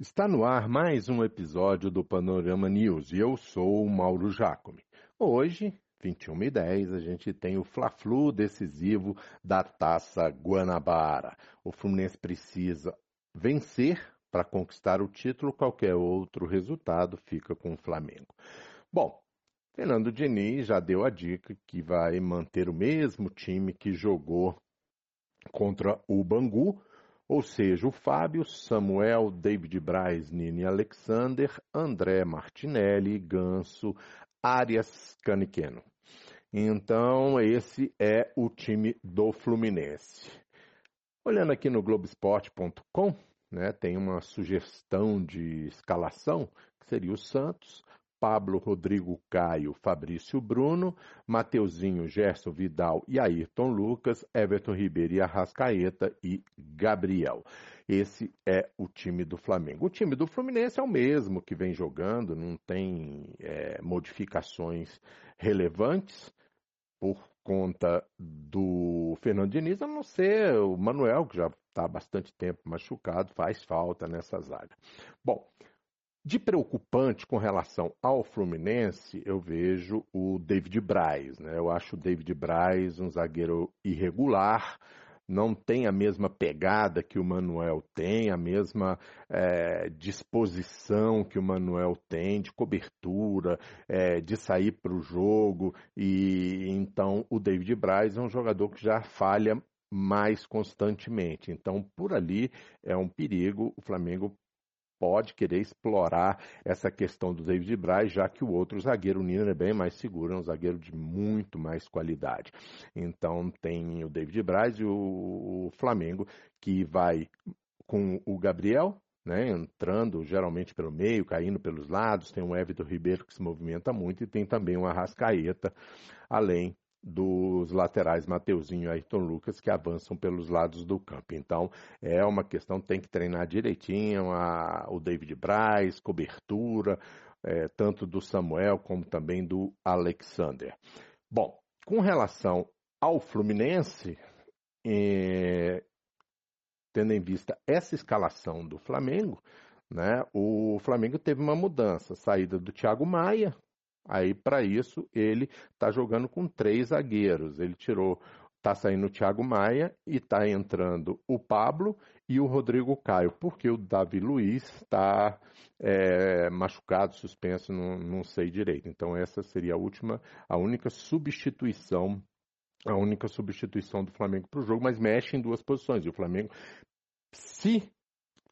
Está no ar mais um episódio do Panorama News e eu sou o Mauro Jacome. Hoje, 21 e 10, a gente tem o Fla-Flu decisivo da Taça Guanabara. O Fluminense precisa vencer para conquistar o título, qualquer outro resultado fica com o Flamengo. Bom, Fernando Diniz já deu a dica que vai manter o mesmo time que jogou contra o Bangu, ou seja, o Fábio, Samuel, David Braz, Nini Alexander, André Martinelli, Ganso, Arias Caniqueno. Então, esse é o time do Fluminense. Olhando aqui no Globesport.com, né, tem uma sugestão de escalação, que seria o Santos, Pablo, Rodrigo Caio, Fabrício Bruno, Mateuzinho, Gerson Vidal e Ayrton Lucas, Everton Ribeiro e Arrascaeta e Gabriel. Esse é o time do Flamengo. O time do Fluminense é o mesmo que vem jogando, não tem é, modificações relevantes por conta do Fernando Diniz, a não ser o Manuel, que já está há bastante tempo machucado, faz falta nessa zaga. Bom, de preocupante com relação ao Fluminense, eu vejo o David Braz. Né? Eu acho o David Braz um zagueiro irregular, não tem a mesma pegada que o Manuel tem, a mesma é, disposição que o Manuel tem de cobertura, é, de sair para o jogo. E então o David Braz é um jogador que já falha mais constantemente. Então, por ali é um perigo. O Flamengo pode querer explorar essa questão do David Braz, já que o outro zagueiro, o Nino, é bem mais seguro, é um zagueiro de muito mais qualidade. Então tem o David Braz e o, Flamengo, que vai com o Gabriel, né, entrando geralmente pelo meio, caindo pelos lados, tem o Everton Ribeiro que se movimenta muito e tem também o Arrascaeta, além dos laterais Mateuzinho e Ayrton Lucas que avançam pelos lados do campo. Então é uma questão tem que treinar direitinho a, o David Braz, cobertura, é, tanto do Samuel como também do Alexander. Bom, com relação ao Fluminense, é, tendo em vista essa escalação do Flamengo, né, o Flamengo teve uma mudança, saída do Thiago Maia, Aí, para isso, ele está jogando com três zagueiros. Ele tirou, está saindo o Thiago Maia e está entrando o Pablo e o Rodrigo Caio, porque o Davi Luiz está é, machucado, suspenso, não, não sei direito. Então, essa seria a última, a única substituição a única substituição do Flamengo para o jogo, mas mexe em duas posições. E o Flamengo, se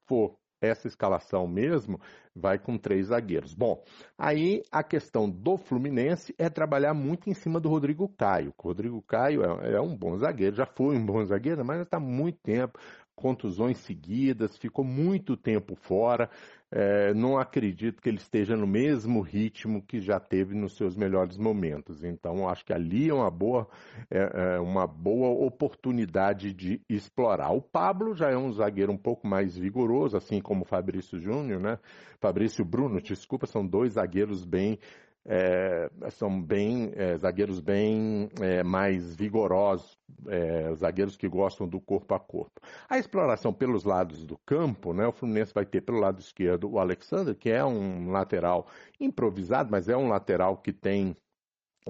for essa escalação mesmo vai com três zagueiros. Bom, aí a questão do Fluminense é trabalhar muito em cima do Rodrigo Caio. O Rodrigo Caio é, é um bom zagueiro, já foi um bom zagueiro, mas está muito tempo, contusões seguidas, ficou muito tempo fora. É, não acredito que ele esteja no mesmo ritmo que já teve nos seus melhores momentos. Então, acho que ali é uma boa, é, é uma boa oportunidade de explorar. O Pablo já é um zagueiro um pouco mais vigoroso, assim como o Fabrício Júnior, né? Fabrício Bruno, desculpa, são dois zagueiros bem é, são bem é, zagueiros bem é, mais vigorosos, é, zagueiros que gostam do corpo a corpo. A exploração pelos lados do campo, né, o Fluminense vai ter pelo lado esquerdo o Alexander, que é um lateral improvisado, mas é um lateral que tem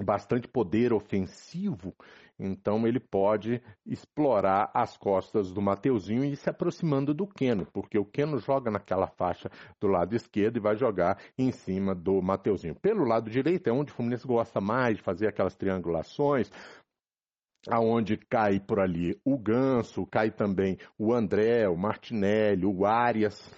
bastante poder ofensivo então ele pode explorar as costas do Mateuzinho e ir se aproximando do Keno, porque o Keno joga naquela faixa do lado esquerdo e vai jogar em cima do Mateuzinho. Pelo lado direito é onde o Fluminense gosta mais de fazer aquelas triangulações, aonde cai por ali o Ganso, cai também o André, o Martinelli, o Arias,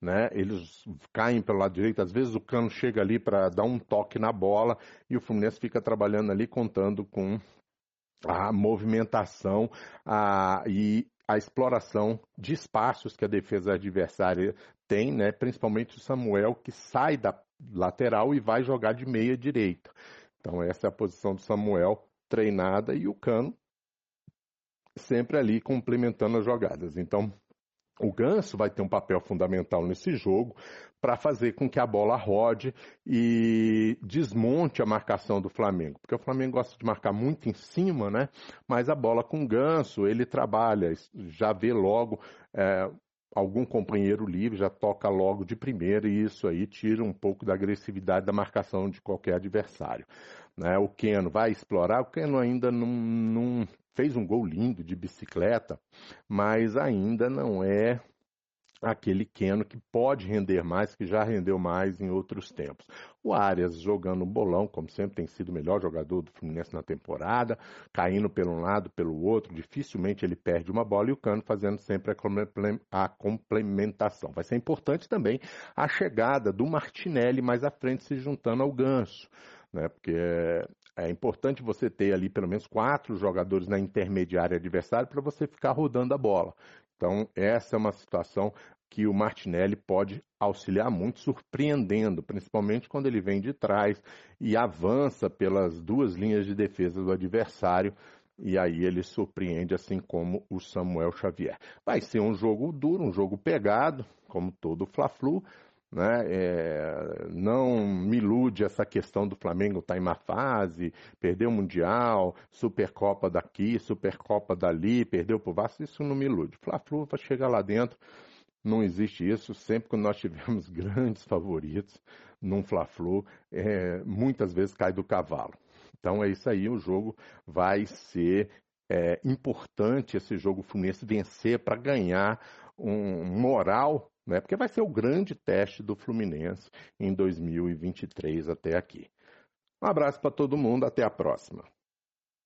né? Eles caem pelo lado direito, às vezes o Cano chega ali para dar um toque na bola e o Fluminense fica trabalhando ali contando com a movimentação a, e a exploração de espaços que a defesa adversária tem, né? principalmente o Samuel, que sai da lateral e vai jogar de meia direita. Então, essa é a posição do Samuel treinada e o Cano sempre ali complementando as jogadas. Então, o Ganso vai ter um papel fundamental nesse jogo para fazer com que a bola rode e desmonte a marcação do Flamengo. Porque o Flamengo gosta de marcar muito em cima, né? Mas a bola com o Ganso, ele trabalha, já vê logo é, algum companheiro livre já toca logo de primeira e isso aí tira um pouco da agressividade da marcação de qualquer adversário. Né? O Keno vai explorar, o Keno ainda não, não fez um gol lindo de bicicleta, mas ainda não é aquele Keno que pode render mais, que já rendeu mais em outros tempos. O Arias jogando bolão, como sempre tem sido o melhor jogador do Fluminense na temporada, caindo pelo um lado, pelo outro, dificilmente ele perde uma bola e o Cano fazendo sempre a complementação. Vai ser importante também a chegada do Martinelli mais à frente se juntando ao Ganso, né? Porque é importante você ter ali pelo menos quatro jogadores na intermediária adversária para você ficar rodando a bola. Então, essa é uma situação que o Martinelli pode auxiliar muito, surpreendendo, principalmente quando ele vem de trás e avança pelas duas linhas de defesa do adversário. E aí ele surpreende, assim como o Samuel Xavier. Vai ser um jogo duro, um jogo pegado, como todo o Fla-Flu. Né? É, não me ilude essa questão do Flamengo estar tá em má fase, perdeu o Mundial, Supercopa daqui, Supercopa dali, perdeu para o Vasco, isso não me ilude. Fla-Flu vai chegar lá dentro, não existe isso. Sempre que nós tivemos grandes favoritos num Fla-Flu, é, muitas vezes cai do cavalo. Então é isso aí, o jogo vai ser é, importante esse jogo Fluminense vencer para ganhar um moral né? Porque vai ser o grande teste do Fluminense em 2023 até aqui. Um abraço para todo mundo, até a próxima.